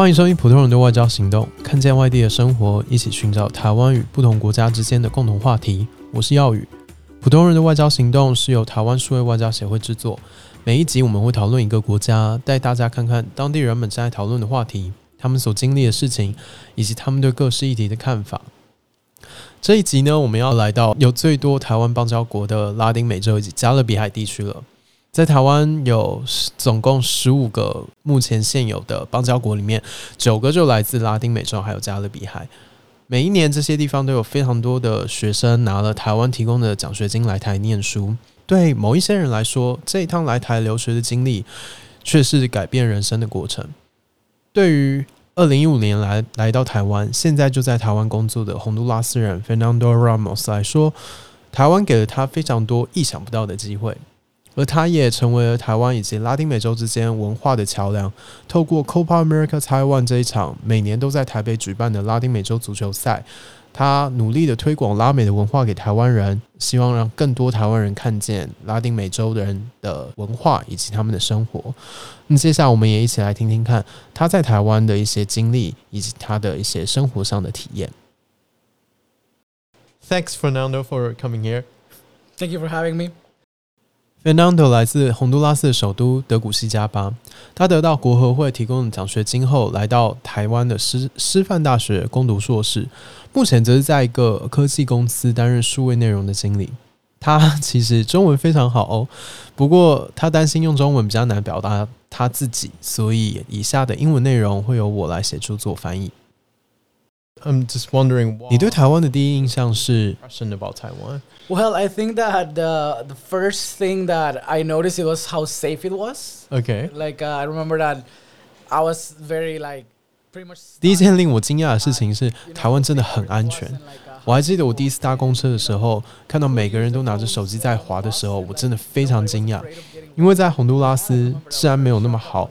欢迎收听《普通人的外交行动》，看见外地的生活，一起寻找台湾与不同国家之间的共同话题。我是耀宇。普通人的外交行动是由台湾数位外交协会制作。每一集我们会讨论一个国家，带大家看看当地人们正在讨论的话题，他们所经历的事情，以及他们对各式议题的看法。这一集呢，我们要来到有最多台湾邦交国的拉丁美洲以及加勒比海地区了。在台湾有总共十五个目前现有的邦交国里面，九个就来自拉丁美洲，还有加勒比海。每一年这些地方都有非常多的学生拿了台湾提供的奖学金来台念书。对某一些人来说，这一趟来台留学的经历却是改变人生的过程。对于二零一五年来来到台湾，现在就在台湾工作的洪都拉斯人 Fernando Ramos 来说，台湾给了他非常多意想不到的机会。而他也成为了台湾以及拉丁美洲之间文化的桥梁。透过 Copa America Taiwan 这一场每年都在台北举办的拉丁美洲足球赛，他努力的推广拉美的文化给台湾人，希望让更多台湾人看见拉丁美洲的人的文化以及他们的生活。那接下来我们也一起来听听看他在台湾的一些经历以及他的一些生活上的体验。Thanks, Fernando, for coming here. Thank you for having me. Fernando 来自洪都拉斯的首都德古西加巴，他得到国合会提供的奖学金后，来到台湾的师师范大学攻读硕士，目前则是在一个科技公司担任数位内容的经理。他其实中文非常好哦，不过他担心用中文比较难表达他自己，所以以下的英文内容会由我来协助做翻译。I'm just wondering，你对台湾的第一印象是 Russian about Taiwan？Well, I think that the the first thing that I noticed it was how safe it was. Okay. Like uh, I remember that I was very like pretty much. 第一件令我惊讶的事情是，台湾真的很安全。我还记得我第一次搭公车的时候，看到每个人都拿着手机在滑的时候，我真的非常惊讶，因为在洪都拉斯治安没有那么好。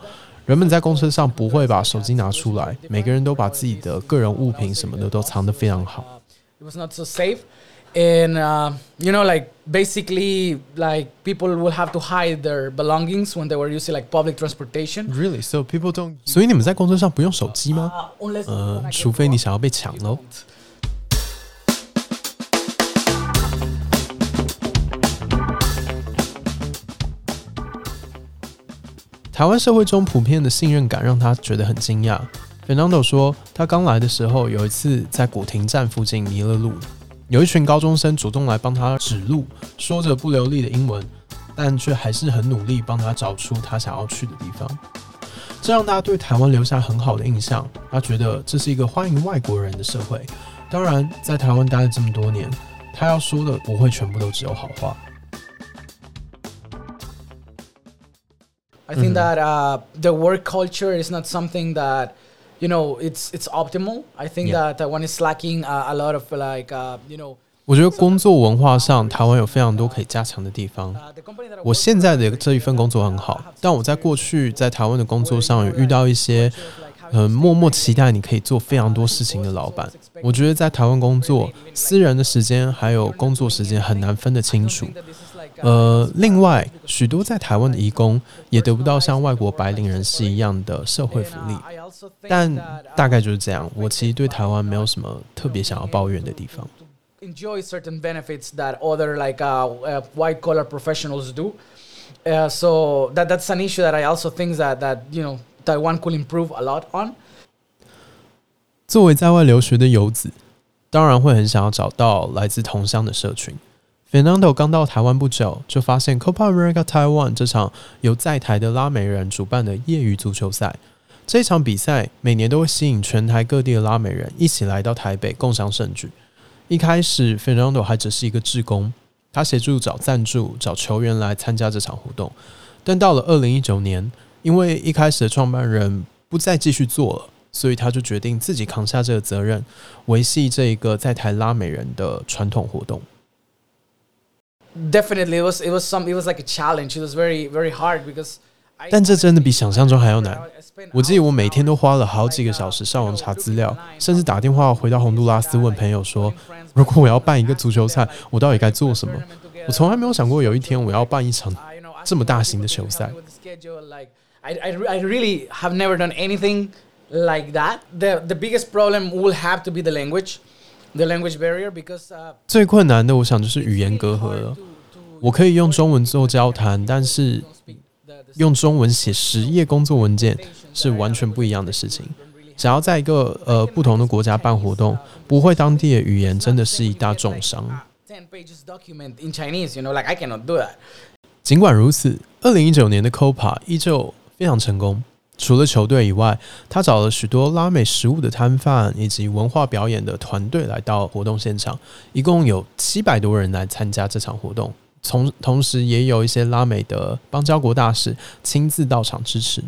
人们在公车上不会把手机拿出来，每个人都把自己的个人物品什么的都藏得非常好。It was not so safe, and uh, you know, like basically, like people will have to hide their belongings when they were using like public transportation. Really? So people don't. 所以你们在公车上不用手机吗？呃，除非你想要被抢喽。台湾社会中普遍的信任感让他觉得很惊讶。Fernando 说，他刚来的时候有一次在古亭站附近迷了路，有一群高中生主动来帮他指路，说着不流利的英文，但却还是很努力帮他找出他想要去的地方。这让他对台湾留下很好的印象。他觉得这是一个欢迎外国人的社会。当然，在台湾待了这么多年，他要说的不会全部都只有好话。I think that uh, the work culture is not something that you know it's it's optimal. I think that Taiwan is lacking uh, a lot of like uh, you know. 我觉得工作文化上，台湾有非常多可以加强的地方。我现在的这一份工作很好，但我在过去在台湾的工作上有遇到一些，嗯，默默期待你可以做非常多事情的老板。我觉得在台湾工作，私人的时间还有工作时间很难分得清楚。呃，另外，许多在台湾的移工也得不到像外国白领人士一样的社会福利，但大概就是这样。我其实对台湾没有什么特别想要抱怨的地方。Enjoy certain benefits that other like uh white collar professionals do. Uh, so that that's an issue that I also think that that you know Taiwan could improve a lot on. 作为在外留学的游子，当然会很想要找到来自同乡的社群。Fernando 刚到台湾不久，就发现 Copa America Taiwan 这场由在台的拉美人主办的业余足球赛。这场比赛每年都会吸引全台各地的拉美人一起来到台北共襄盛举。一开始，Fernando 还只是一个志工，他协助找赞助、找球员来参加这场活动。但到了二零一九年，因为一开始的创办人不再继续做了，所以他就决定自己扛下这个责任，维系这一个在台拉美人的传统活动。definitely it was it was some it was like a challenge it was very very hard because 但这真的比想象中还要难。我记得我每天都花了好几个小时上网查资料，甚至打电话回到洪都拉斯问朋友说：“如果我要办一个足球赛，我到底该做什么？”我从来没有想过有一天我要办一场这么大型的球赛。I I I really have never done anything like that. The the biggest problem will have to be the language, The language barrier because uh, 最困难的，我想就是语言隔阂了。我可以用中文做交谈，但是用中文写十页工作文件是完全不一样的事情。想要在一个呃不同的国家办活动，不会当地的语言真的是一大重伤。尽管如此，二零一九年的 Copa 依旧非常成功。除了球队以外，他找了许多拉美食物的摊贩以及文化表演的团队来到活动现场，一共有七百多人来参加这场活动。从同时，也有一些拉美的邦交国大使亲自到场支持。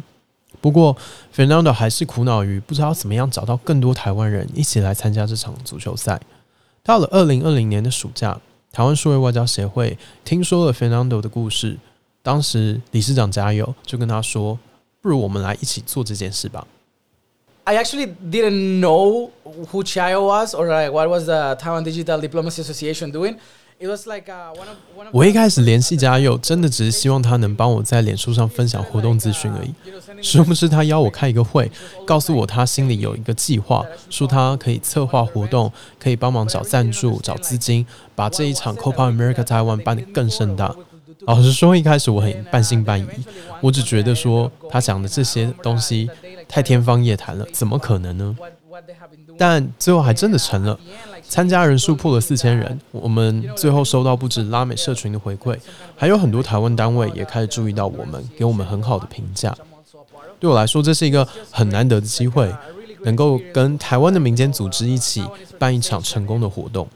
不过，Fernando 还是苦恼于不知道怎么样找到更多台湾人一起来参加这场足球赛。到了二零二零年的暑假，台湾数位外交协会听说了 Fernando 的故事，当时理事长加油就跟他说：“不如我们来一起做这件事吧。I actually didn't know who Chayo was or like what was the Taiwan Digital Diplomacy Association doing. It was like uh, one of one ”of 我一开始联系嘉佑，真的只是希望他能帮我在脸书上分享活动资讯而已。殊不知他邀我开一个会，告诉我他心里有一个计划，说他可以策划活动，可以帮忙找赞助、找资金，把这一场 Copa America Taiwan 办得更盛大。老实说，一开始我很半信半疑，我只觉得说他讲的这些东西太天方夜谭了，怎么可能呢？但最后还真的成了，参加人数破了四千人。我们最后收到不止拉美社群的回馈，还有很多台湾单位也开始注意到我们，给我们很好的评价。对我来说，这是一个很难得的机会，能够跟台湾的民间组织一起办一场成功的活动。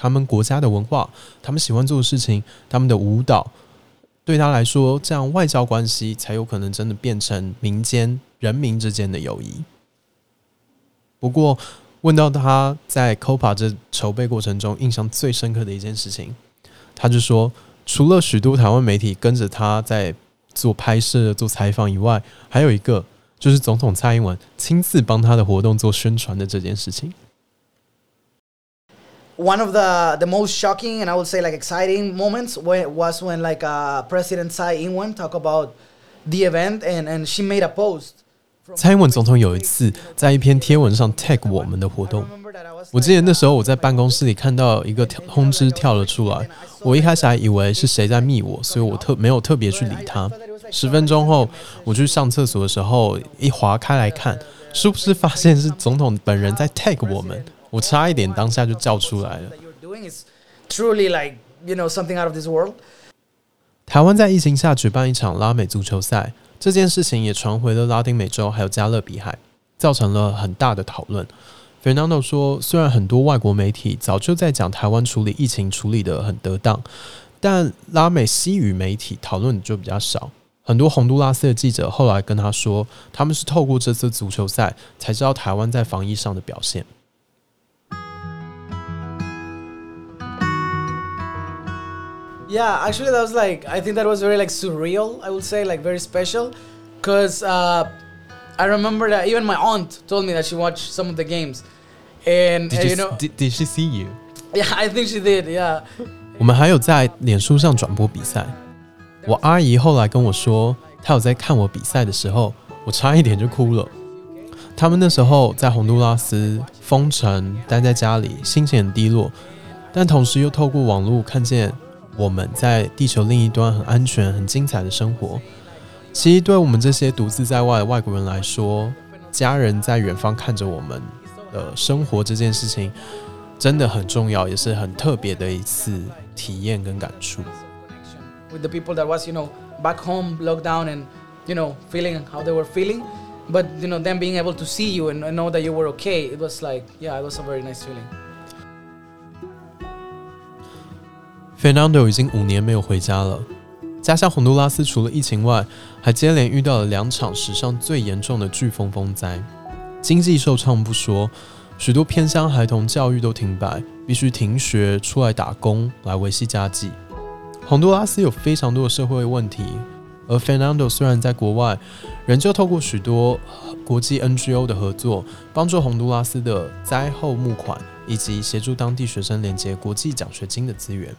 他们国家的文化，他们喜欢做的事情，他们的舞蹈。对他来说，这样外交关系才有可能真的变成民间人民之间的友谊。不过，问到他在 Copa 这筹备过程中印象最深刻的一件事情，他就说，除了许多台湾媒体跟着他在做拍摄、做采访以外，还有一个就是总统蔡英文亲自帮他的活动做宣传的这件事情。One of the the most shocking and I would say like exciting moments when, was when like uh, President Tsai Ing-wen talked about the event and, and she made a post. 蔡英文总统有一次在一篇贴文上 tag 我们的活动我记得那时候 uh, 我在办公室里看到一个通知跳了出来，我一开始还以为是谁在密我，所以我特没有特别去理他。十分钟后，我去上厕所的时候，一划开来看，是不是发现是总统本人在 tag 我们，我差一点当下就叫出来了。台湾在疫情下举办一场拉美足球赛，这件事情也传回了拉丁美洲还有加勒比海，造成了很大的讨论。Fernando 说，虽然很多外国媒体早就在讲台湾处理疫情处理得很得当，但拉美西语媒体讨论的就比较少。很多洪都拉斯的记者后来跟他说，他们是透过这次足球赛才知道台湾在防疫上的表现。Yeah, actually, that was like I think that was very like surreal. I would say like very special, cause uh, I remember that even my aunt told me that she watched some of the games, and uh, you know, did, did she see you？ yeah, I think she did. Yeah, 我们还有在脸书上转播比赛。我阿姨后来跟我说，她有在看我比赛的时候，我差一点就哭了。他们那时候在洪都拉斯封城，待在家里，心情很低落，但同时又透过网络看见 我们在地球另一端很安全、很精彩的生活。其实对我们这些独自在外的外国人来说，家人在远方看着我们的生活这件事情，真的很重要，也是很特别的一次体验跟感触。with the people that was you know back home locked down and you know feeling how they were feeling, but you know them being able to see you and, know that you were okay. It was like yeah, it was a very nice feeling. Fernando 已经五年没有回家了，家乡洪都拉斯除了疫情外，还接连遇到了两场史上最严重的飓风风灾，经济受创不说，许多偏乡孩童教育都停摆，必须停学出来打工来维系家计。洪都拉斯有非常多的社会问题，而 Fernando 虽然在国外，仍旧透过许多国际 NGO 的合作，帮助洪都拉斯的灾后募款，以及协助当地学生连接国际奖学金的资源。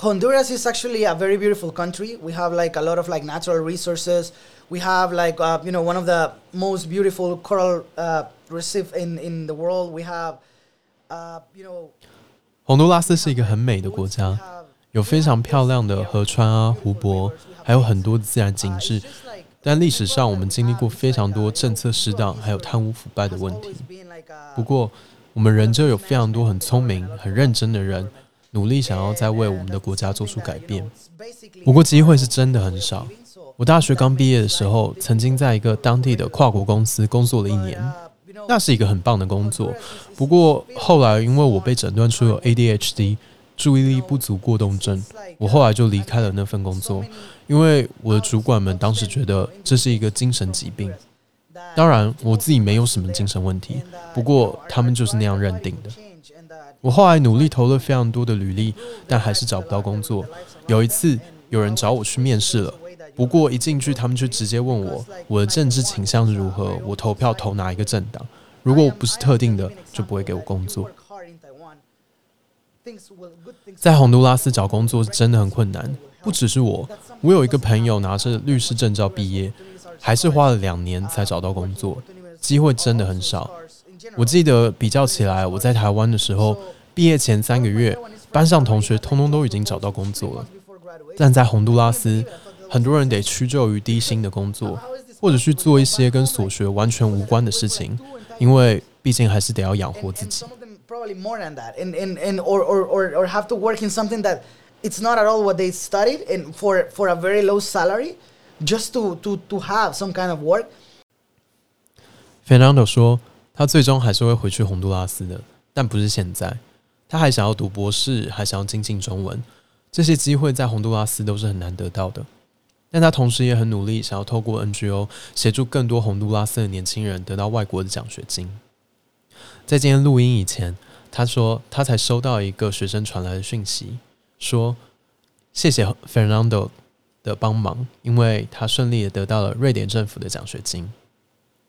Honduras is actually a very beautiful country. We have like a lot of like natural resources. We have like uh, you know one of the most beautiful coral uh, reef in in the world. We have uh, you know 洪都拉斯是一个很美的国 we 家， have 有非常漂亮的河川啊、湖泊，还有很多的自然景致。但历史上，我们经历过非常多政策失当，还有贪污腐败的问题。不过，我们仍旧有非常多很聪明、很认真的人， 努力想要再为我们的国家做出改变。不过，机会是真的很少。我大学刚毕业的时候，曾经在一个当地的跨国公司工作了一年，那是一个很棒的工作。不过后来，因为我被诊断出有 ADHD，注意力不足过动症，我后来就离开了那份工作，因为我的主管们当时觉得这是一个精神疾病。当然，我自己没有什么精神问题，不过他们就是那样认定的。我后来努力投了非常多的履历，但还是找不到工作。有一次，有人找我去面试了，不过一进去，他们就直接问我我的政治倾向是如何，我投票投哪一个政党。如果我不是特定的，就不会给我工作。在洪都拉斯找工作是真的很困难，不只是我，我有一个朋友拿着律师证照毕业，还是花了两年才找到工作，机会真的很少。我记得比较起来，我在台湾的时候，毕业前三个月，班上同学通通都已经找到工作了，但在洪都拉斯，很多人得屈就于低薪的工作，或者去做一些跟所学完全无关的事情，因为毕竟还是得要养活自己 probably more than that, and and, and or, or, or, or have to work in something that it's not at all what they studied, and for for a very low salary, just to to to have some kind of work. Fernando 说，他最终还是会回去洪都拉斯的，但不是现在。他还想要读博士，还想要精进中文，这些机会在洪都拉斯都是很难得到的。但他同时也很努力，想要透过 NGO 协助更多洪都拉斯的年轻人得到外国的奖学金。在今天录音以前，他说他才收到一个学生传来的讯息，说谢谢 Fernando 的帮忙，因为他顺利的得到了瑞典政府的奖学金。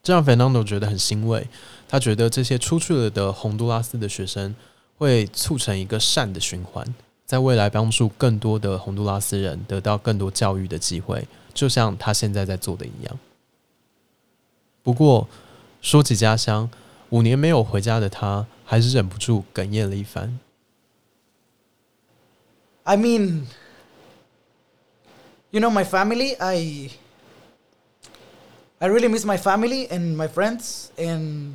这让 Fernando 觉得很欣慰，他觉得这些出去了的洪都拉斯的学生会促成一个善的循环，在未来帮助更多的洪都拉斯人得到更多教育的机会，就像他现在在做的一样。不过说起家乡，五年没有回家的他，还是忍不住哽咽了一番。I mean, you know, my family. I I really miss my family and my friends, and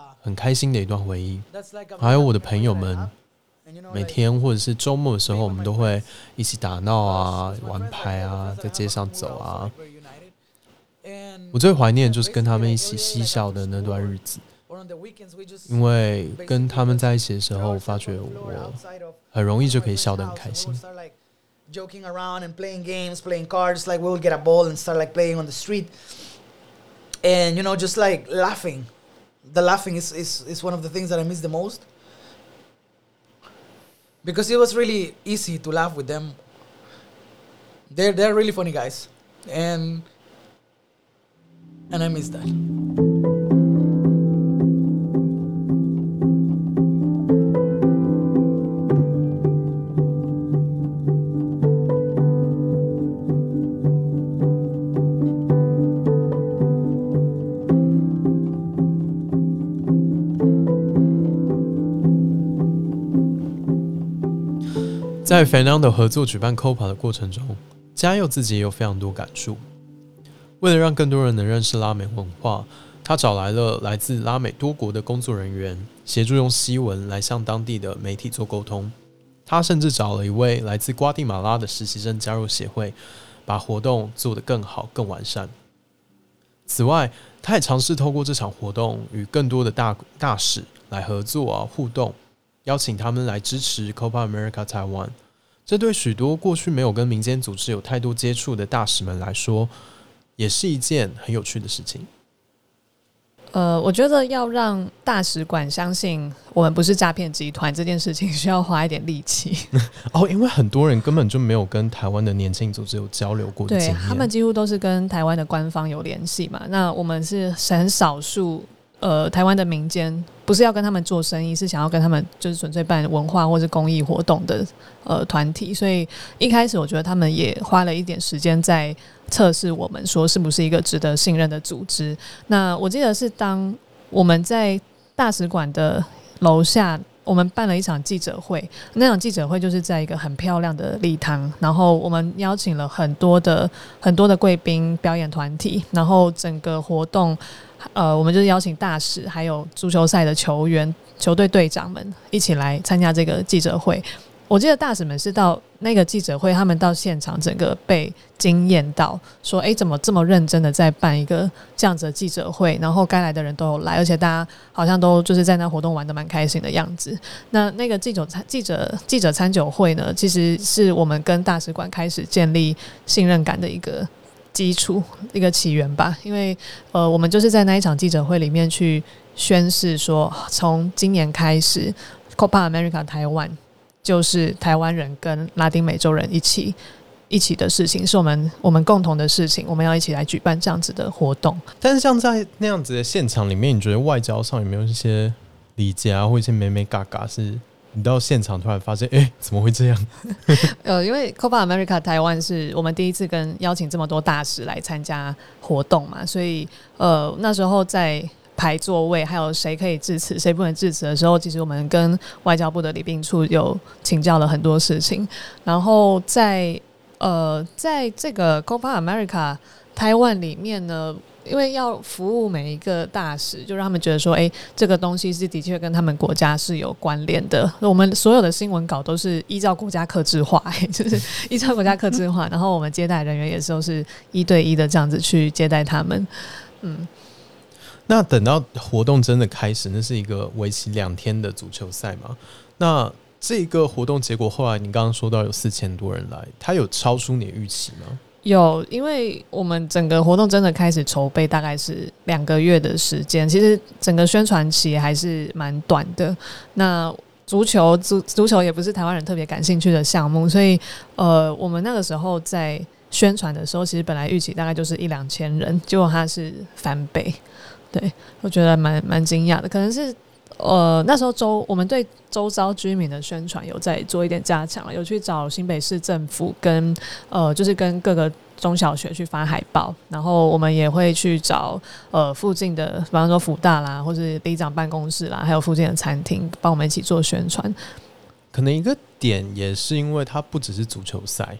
很开心的一段回忆。还有我的朋友们，每天或者是周末的时候，我们都会一起打闹啊、玩牌啊，在街上走啊。我最怀念就是跟他们一起嬉笑的那段日子，因为跟他们在一起的时候，我发觉我很容易就可以笑得很开心。Joking around and playing games, playing cards. Like we would get a ball and start like playing on the street, and you know, just like laughing. The laughing is, is, is one of the things that I miss the most because it was really easy to laugh with them. They're they're really funny guys, and and I miss that. 在 Fernando 合作举办 Copa 的过程中，嘉佑自己也有非常多感触。为了让更多人能认识拉美文化，他找来了来自拉美多国的工作人员，协助用西文来向当地的媒体做沟通。他甚至找了一位来自瓜地马拉的实习生加入协会，把活动做得更好、更完善。此外，他也尝试透过这场活动与更多的大大使来合作啊互动，邀请他们来支持 Copa America Taiwan。这对许多过去没有跟民间组织有太多接触的大使们来说，也是一件很有趣的事情。呃，我觉得要让大使馆相信我们不是诈骗集团这件事情，需要花一点力气。哦，因为很多人根本就没有跟台湾的年轻组织有交流过的对，他们几乎都是跟台湾的官方有联系嘛。那我们是很少数，呃，台湾的民间不是要跟他们做生意，是想要跟他们就是纯粹办文化或是公益活动的呃团体。所以一开始我觉得他们也花了一点时间在测试我们，说是不是一个值得信任的组织。那我记得是当我们在大使馆的楼下。我们办了一场记者会，那场记者会就是在一个很漂亮的礼堂，然后我们邀请了很多的很多的贵宾、表演团体，然后整个活动，呃，我们就是邀请大使，还有足球赛的球员、球队队长们一起来参加这个记者会。我记得大使们是到那个记者会，他们到现场，整个被惊艳到，说：“诶，怎么这么认真的在办一个这样子的记者会？然后该来的人都有来，而且大家好像都就是在那活动玩的蛮开心的样子。”那那个记者参记者记者参酒会呢，其实是我们跟大使馆开始建立信任感的一个基础、一个起源吧。因为呃，我们就是在那一场记者会里面去宣誓说，从今年开始，Copa America 台湾就是台湾人跟拉丁美洲人一起。一起的事情是我们我们共同的事情，我们要一起来举办这样子的活动。但是像在那样子的现场里面，你觉得外交上有没有一些礼节啊，或一些美美嘎嘎，是你到现场突然发现，哎、怎么会这样？呃，因为 Copa America 台湾是我们第一次跟邀请这么多大使来参加活动嘛，所以呃那时候在排座位，还有谁可以致辞，谁不能致辞的时候，其实我们跟外交部的礼宾处有请教了很多事情，然后在呃在这个 Copa America 台湾里面呢。因为要服务每一个大使，就让他们觉得说，哎、这个东西是的确跟他们国家是有关联的。我们所有的新闻稿都是依照国家克制化，就是依照国家克制化，然后我们接待人员也是都是一对一的这样子去接待他们。嗯，那等到活动真的开始，那是一个为期两天的足球赛嘛？那这个活动结果后来你刚刚说到有四千多人来，它有超出你的预期吗？有，因为我们整个活动真的开始筹备，大概是两个月的时间。其实整个宣传期还是蛮短的。那足球足足球也不是台湾人特别感兴趣的项目，所以呃，我们那个时候在宣传的时候，其实本来预期大概就是一两千人，结果它是翻倍。对我觉得蛮蛮惊讶的，可能是。呃，那时候周我们对周遭居民的宣传有在做一点加强，有去找新北市政府跟呃，就是跟各个中小学去发海报，然后我们也会去找呃附近的，比方说福大啦，或是里长办公室啦，还有附近的餐厅，帮我们一起做宣传。可能一个点也是因为它不只是足球赛，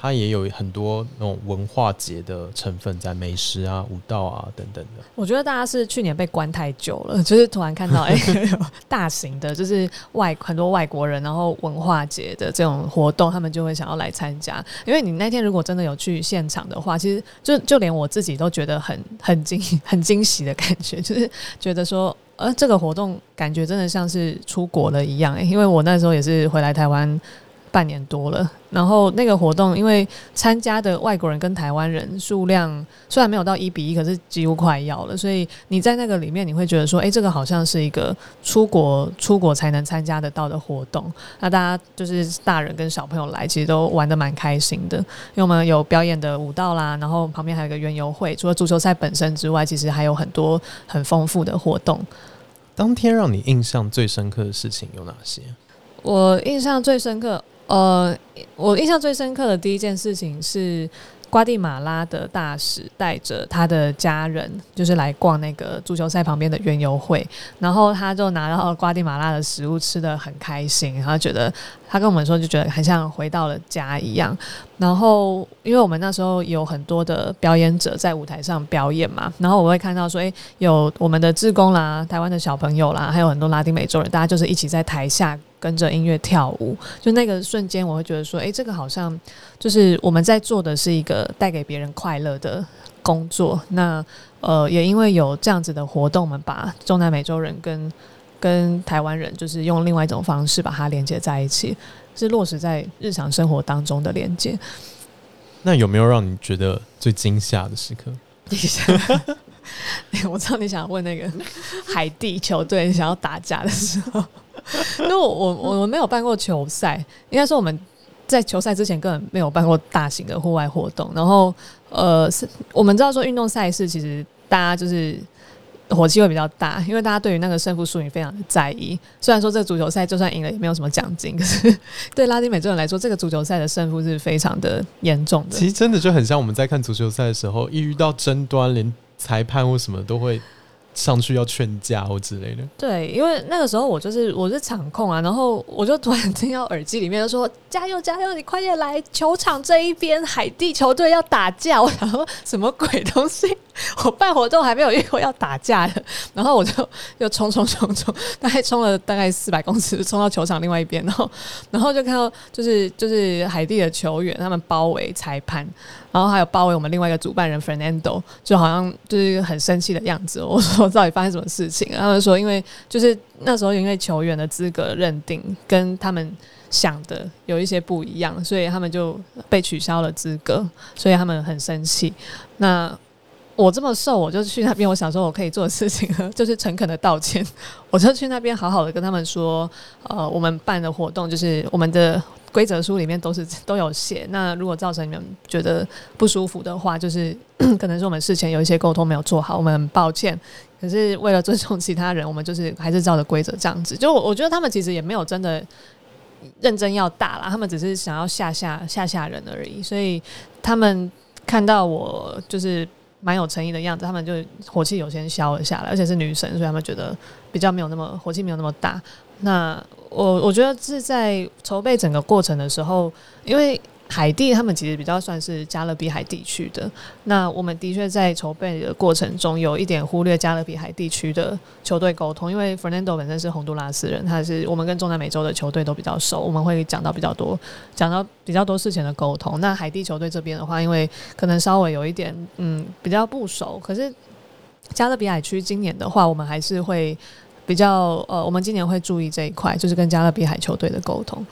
它也有很多那种文化节的成分在，美食啊、舞蹈啊等等的。我觉得大家是去年被关太久了，就是突然看到哎、有 大型的，就是外很多外国人，然后文化节的这种活动，他们就会想要来参加。因为你那天如果真的有去现场的话，其实就就连我自己都觉得很很惊 很惊喜的感觉，就是觉得说。呃，这个活动感觉真的像是出国了一样、欸，因为我那时候也是回来台湾半年多了，然后那个活动因为参加的外国人跟台湾人数量虽然没有到一比一，可是几乎快要了，所以你在那个里面你会觉得说，哎、这个好像是一个出国出国才能参加得到的活动。那大家就是大人跟小朋友来，其实都玩的蛮开心的，因为我们有表演的舞蹈啦，然后旁边还有一个园游会，除了足球赛本身之外，其实还有很多很丰富的活动。当天让你印象最深刻的事情有哪些？我印象最深刻，呃，我印象最深刻的第一件事情是，瓜地马拉的大使带着他的家人，就是来逛那个足球赛旁边的园游会，然后他就拿到瓜地马拉的食物，吃的很开心，然后觉得他跟我们说，就觉得很像回到了家一样。然后，因为我们那时候有很多的表演者在舞台上表演嘛，然后我会看到说，诶，有我们的志工啦，台湾的小朋友啦，还有很多拉丁美洲人，大家就是一起在台下跟着音乐跳舞。就那个瞬间，我会觉得说，诶，这个好像就是我们在做的是一个带给别人快乐的工作。那呃，也因为有这样子的活动，我们把中南美洲人跟跟台湾人，就是用另外一种方式把它连接在一起。是落实在日常生活当中的连接。那有没有让你觉得最惊吓的时刻？我知道你想问那个 海地球队想要打架的时候，因为我我我没有办过球赛，应该说我们在球赛之前根本没有办过大型的户外活动。然后呃，是我们知道说运动赛事其实大家就是。火气会比较大，因为大家对于那个胜负输赢非常的在意。虽然说这个足球赛就算赢了也没有什么奖金，可是对拉丁美洲人来说，这个足球赛的胜负是非常的严重的。其实真的就很像我们在看足球赛的时候，一遇到争端，连裁判或什么都会。上去要劝架或之类的。对，因为那个时候我就是我是场控啊，然后我就突然听到耳机里面就说：“加油加油，你快点来球场这一边，海地球队要打架。”我想说什么鬼东西？我办活动还没有遇过要打架的，然后我就又冲冲冲冲，大概冲了大概四百公尺，冲到球场另外一边，然后然后就看到就是就是海地的球员他们包围裁判。然后还有包围我们另外一个主办人 Fernando，就好像就是一个很生气的样子。我说到底发生什么事情？他们说因为就是那时候因为球员的资格认定跟他们想的有一些不一样，所以他们就被取消了资格，所以他们很生气。那我这么瘦，我就去那边，我想说我可以做的事情就是诚恳的道歉。我就去那边好好的跟他们说，呃，我们办的活动就是我们的。规则书里面都是 都有写。那如果造成你们觉得不舒服的话，就是 可能是我们事前有一些沟通没有做好，我们很抱歉。可是为了尊重其他人，我们就是还是照着规则这样子。就我觉得他们其实也没有真的认真要打啦，他们只是想要吓吓吓吓人而已。所以他们看到我就是蛮有诚意的样子，他们就火气有先消了下来，而且是女神，所以他们觉得比较没有那么火气没有那么大。那我我觉得是在筹备整个过程的时候，因为海地他们其实比较算是加勒比海地区的，那我们的确在筹备的过程中有一点忽略加勒比海地区的球队沟通，因为 Fernando 本身是洪都拉斯人，他是我们跟中南美洲的球队都比较熟，我们会讲到比较多，讲到比较多事情的沟通。那海地球队这边的话，因为可能稍微有一点嗯比较不熟，可是加勒比海区今年的话，我们还是会。比较呃，我们今年会注意这一块，就是跟加勒比海球队的沟通。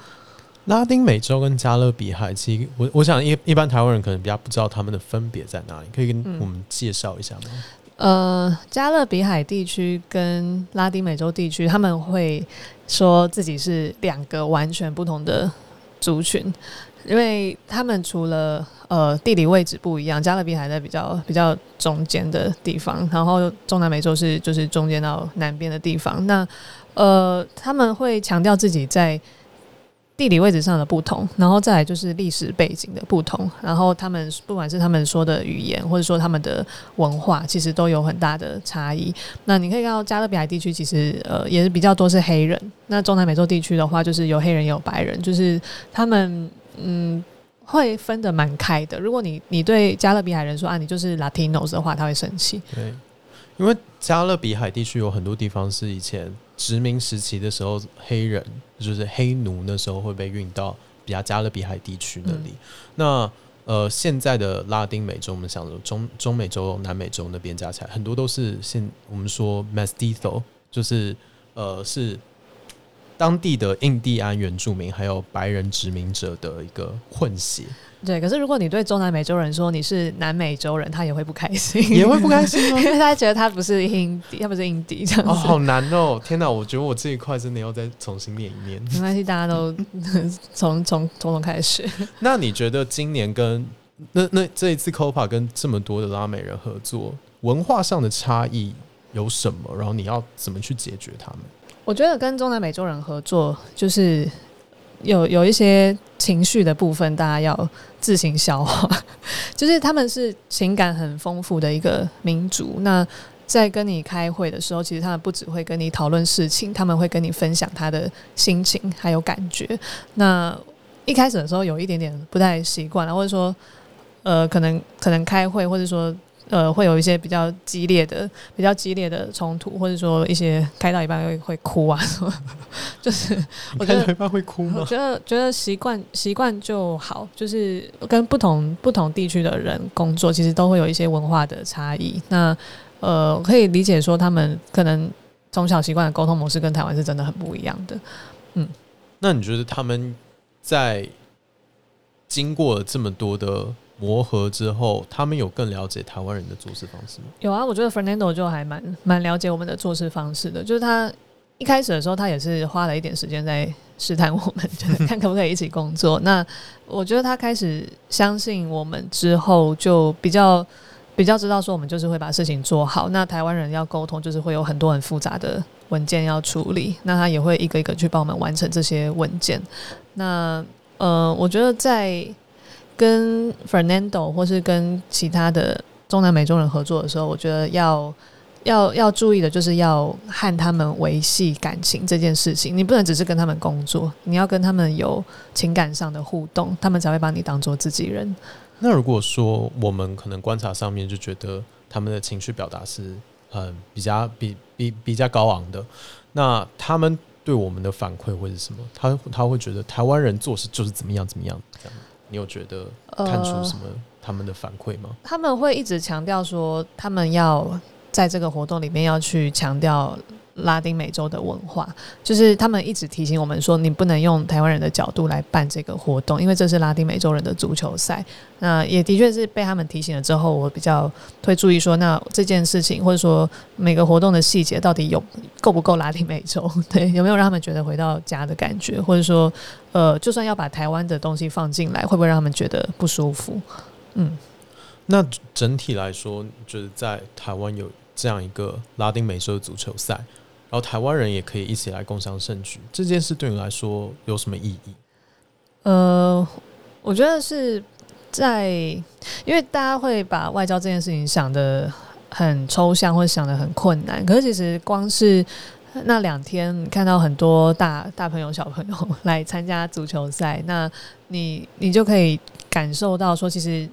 拉丁美洲跟加勒比海，其实我我想一一般台湾人可能比较不知道他们的分别在哪里，可以跟我们介绍一下吗？呃，加勒比海地区跟拉丁美洲地区，他们会说自己是两个完全不同的族群。因为他们除了呃地理位置不一样，加勒比海在比较比较中间的地方，然后中南美洲是就是中间到南边的地方。那呃他们会强调自己在地理位置上的不同，然后再来就是历史背景的不同，然后他们不管是他们说的语言，或者说他们的文化，其实都有很大的差异。那你可以看到加勒比海地区其实呃也是比较多是黑人，那中南美洲地区的话就是有黑人有白人，就是他们。嗯，会分得蛮开的。如果你你对加勒比海人说啊，你就是 Latinos 的话，他会生气。因为加勒比海地区有很多地方是以前殖民时期的时候，黑人就是黑奴那时候会被运到比较加勒比海地区那里。那呃，现在的拉丁美洲，我们想说中中美洲、南美洲那边加起来，很多都是现我们说 Mestizo，就是呃是。当地的印第安原住民还有白人殖民者的一个混血，对。可是如果你对中南美洲人说你是南美洲人，他也会不开心，也会不开心，因为他觉得他不是印第，他不是印第这样子。哦，好难哦！天哪，我觉得我这一块真的要再重新念一念。没关系，大家都 从从从头开始。那你觉得今年跟那那这一次 Copa 跟这么多的拉美人合作，文化上的差异有什么？然后你要怎么去解决他们？我觉得跟中南美洲人合作，就是有有一些情绪的部分，大家要自行消化。就是他们是情感很丰富的一个民族。那在跟你开会的时候，其实他们不只会跟你讨论事情，他们会跟你分享他的心情还有感觉。那一开始的时候有一点点不太习惯，或者说，呃，可能可能开会，或者说。呃，会有一些比较激烈的、比较激烈的冲突，或者说一些开到一半会会哭啊什么，就是我觉得一半会哭吗？我觉得觉得习惯习惯就好，就是跟不同不同地区的人工作，其实都会有一些文化的差异。那呃，可以理解说他们可能从小习惯的沟通模式跟台湾是真的很不一样的。嗯，那你觉得他们在经过了这么多的？磨合之后，他们有更了解台湾人的做事方式吗？有啊，我觉得 Fernando 就还蛮蛮了解我们的做事方式的。就是他一开始的时候，他也是花了一点时间在试探我们，看可不可以一起工作。那我觉得他开始相信我们之后，就比较比较知道说我们就是会把事情做好。那台湾人要沟通，就是会有很多很复杂的文件要处理，那他也会一个一个去帮我们完成这些文件。那呃，我觉得在跟 Fernando 或是跟其他的中南美洲人合作的时候，我觉得要要要注意的就是要和他们维系感情这件事情。你不能只是跟他们工作，你要跟他们有情感上的互动，他们才会把你当做自己人。那如果说我们可能观察上面就觉得他们的情绪表达是嗯比较比比比较高昂的，那他们对我们的反馈会是什么？他他会觉得台湾人做事就是怎么样怎么样这样。你有觉得看出什么他们的反馈吗？他们会一直强调说，他们要在这个活动里面要去强调。拉丁美洲的文化，就是他们一直提醒我们说，你不能用台湾人的角度来办这个活动，因为这是拉丁美洲人的足球赛。那也的确是被他们提醒了之后，我比较会注意说，那这件事情或者说每个活动的细节到底有够不够拉丁美洲？对，有没有让他们觉得回到家的感觉？或者说，呃，就算要把台湾的东西放进来，会不会让他们觉得不舒服？嗯，那整体来说，就是在台湾有这样一个拉丁美洲的足球赛。然后台湾人也可以一起来共享盛举，这件事对你来说有什么意义？呃，我觉得是在，因为大家会把外交这件事情想的很抽象，或者想的很困难。可是其实光是那两天，看到很多大大朋友、小朋友来参加足球赛，那你你就可以感受到说，其实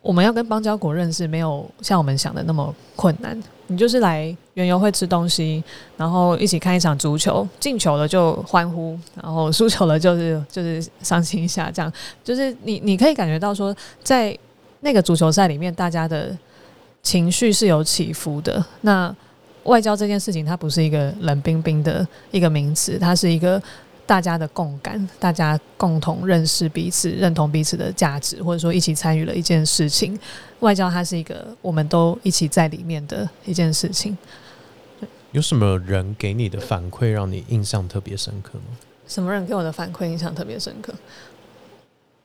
我们要跟邦交国认识，没有像我们想的那么困难。你就是来原游会吃东西，然后一起看一场足球，进球了就欢呼，然后输球了就是 就是伤心一下，这样就是你你可以感觉到说，在那个足球赛里面，大家的情绪是有起伏的。那外交这件事情，它不是一个冷冰冰的一个名词，它是一个。大家的共感，大家共同认识彼此，认同彼此的价值，或者说一起参与了一件事情。外交它是一个我们都一起在里面的一件事情。有什么人给你的反馈让你印象特别深刻吗？什么人给我的反馈印象特别深刻？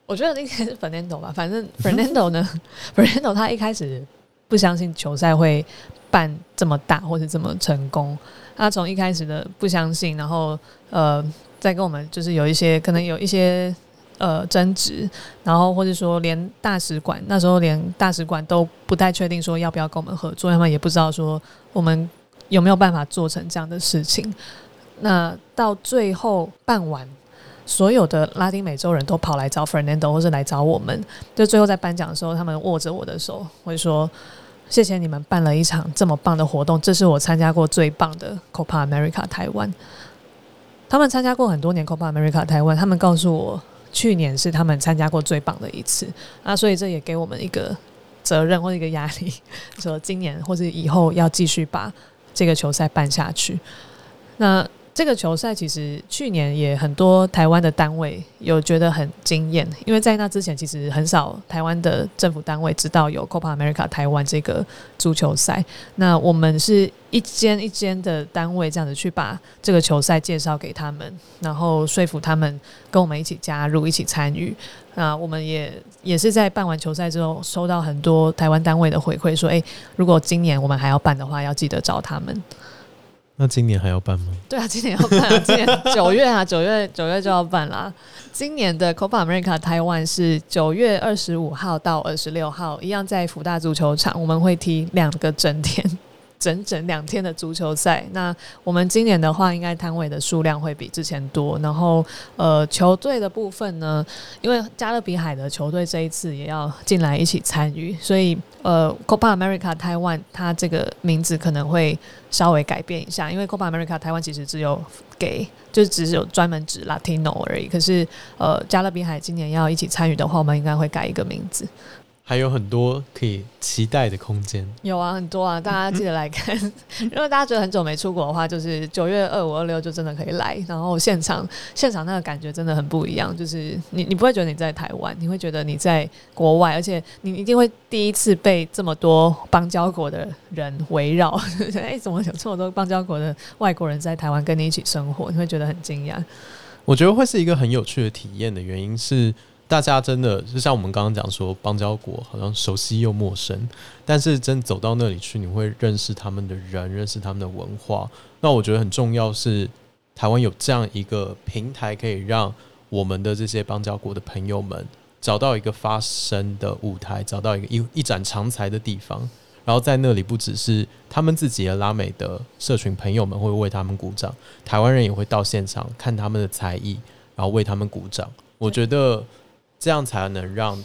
我觉得应该是 Fernando 吧。反正 Fernando 呢，Fernando 他一开始不相信球赛会办这么大或者这么成功。他从一开始的不相信，然后呃。在跟我们就是有一些可能有一些呃争执，然后或者说连大使馆那时候连大使馆都不太确定说要不要跟我们合作，他们也不知道说我们有没有办法做成这样的事情。那到最后办完，所有的拉丁美洲人都跑来找 Fernando 或是来找我们，就最后在颁奖的时候，他们握着我的手，会说谢谢你们办了一场这么棒的活动，这是我参加过最棒的 Copa America 台湾。他们参加过很多年 Copa America 台湾，他们告诉我，去年是他们参加过最棒的一次那，所以这也给我们一个责任或者一个压力，说今年或者以后要继续把这个球赛办下去。那。这个球赛其实去年也很多台湾的单位有觉得很惊艳，因为在那之前其实很少台湾的政府单位知道有 Copa America 台湾这个足球赛。那我们是一间一间的单位这样子去把这个球赛介绍给他们，然后说服他们跟我们一起加入、一起参与。那我们也也是在办完球赛之后，收到很多台湾单位的回馈，说：“诶，如果今年我们还要办的话，要记得找他们。”那今年还要办吗？对啊，今年要办啊，今年九月啊，九月九月就要办啦。今年的 Copa America 台湾是九月二十五号到二十六号，一样在福大足球场，我们会踢两个整天。整整两天的足球赛，那我们今年的话，应该摊位的数量会比之前多。然后，呃，球队的部分呢，因为加勒比海的球队这一次也要进来一起参与，所以呃，Copa America Taiwan 它这个名字可能会稍微改变一下。因为 Copa America 台湾其实只有给，就只有专门指 Latino 而已。可是，呃，加勒比海今年要一起参与的话，我们应该会改一个名字。还有很多可以期待的空间。有啊，很多啊，大家记得来看。如果大家觉得很久没出国的话，就是九月二五、二六就真的可以来。然后现场，现场那个感觉真的很不一样。就是你，你不会觉得你在台湾，你会觉得你在国外，而且你一定会第一次被这么多邦交国的人围绕。哎，怎么有这么多邦交国的外国人在台湾跟你一起生活？你会觉得很惊讶。我觉得会是一个很有趣的体验的原因是。大家真的就像我们刚刚讲说，邦交国好像熟悉又陌生，但是真走到那里去，你会认识他们的人，认识他们的文化。那我觉得很重要是，台湾有这样一个平台，可以让我们的这些邦交国的朋友们找到一个发声的舞台，找到一个一一展长才的地方。然后在那里，不只是他们自己的拉美的社群朋友们会为他们鼓掌，台湾人也会到现场看他们的才艺，然后为他们鼓掌。我觉得。这样才能让，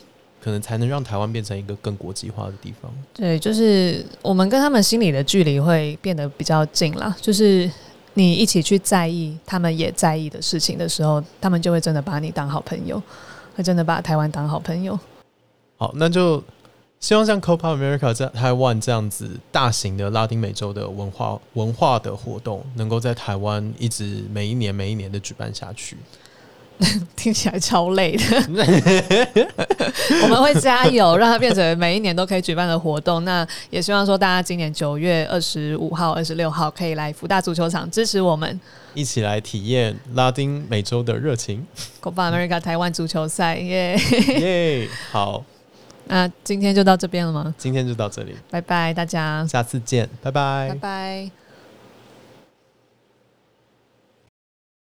可能才能让台湾变成一个更国际化的地方。对，就是我们跟他们心里的距离会变得比较近啦。就是你一起去在意他们也在意的事情的时候，他们就会真的把你当好朋友，会真的把台湾当好朋友。好，那就希望像 Copa America 在台湾这样子大型的拉丁美洲的文化文化的活动，能够在台湾一直每一年每一年的举办下去。听起来超累的，我们会加油，让它变成每一年都可以举办的活动。那也希望说，大家今年九月二十五号、二十六号可以来福大足球场支持我们，一起来体验拉丁美洲的热情。Copa America 台湾足球赛，耶耶！好，那今天就到这边了吗？今天就到这里，拜拜，大家，下次见，拜拜，拜拜。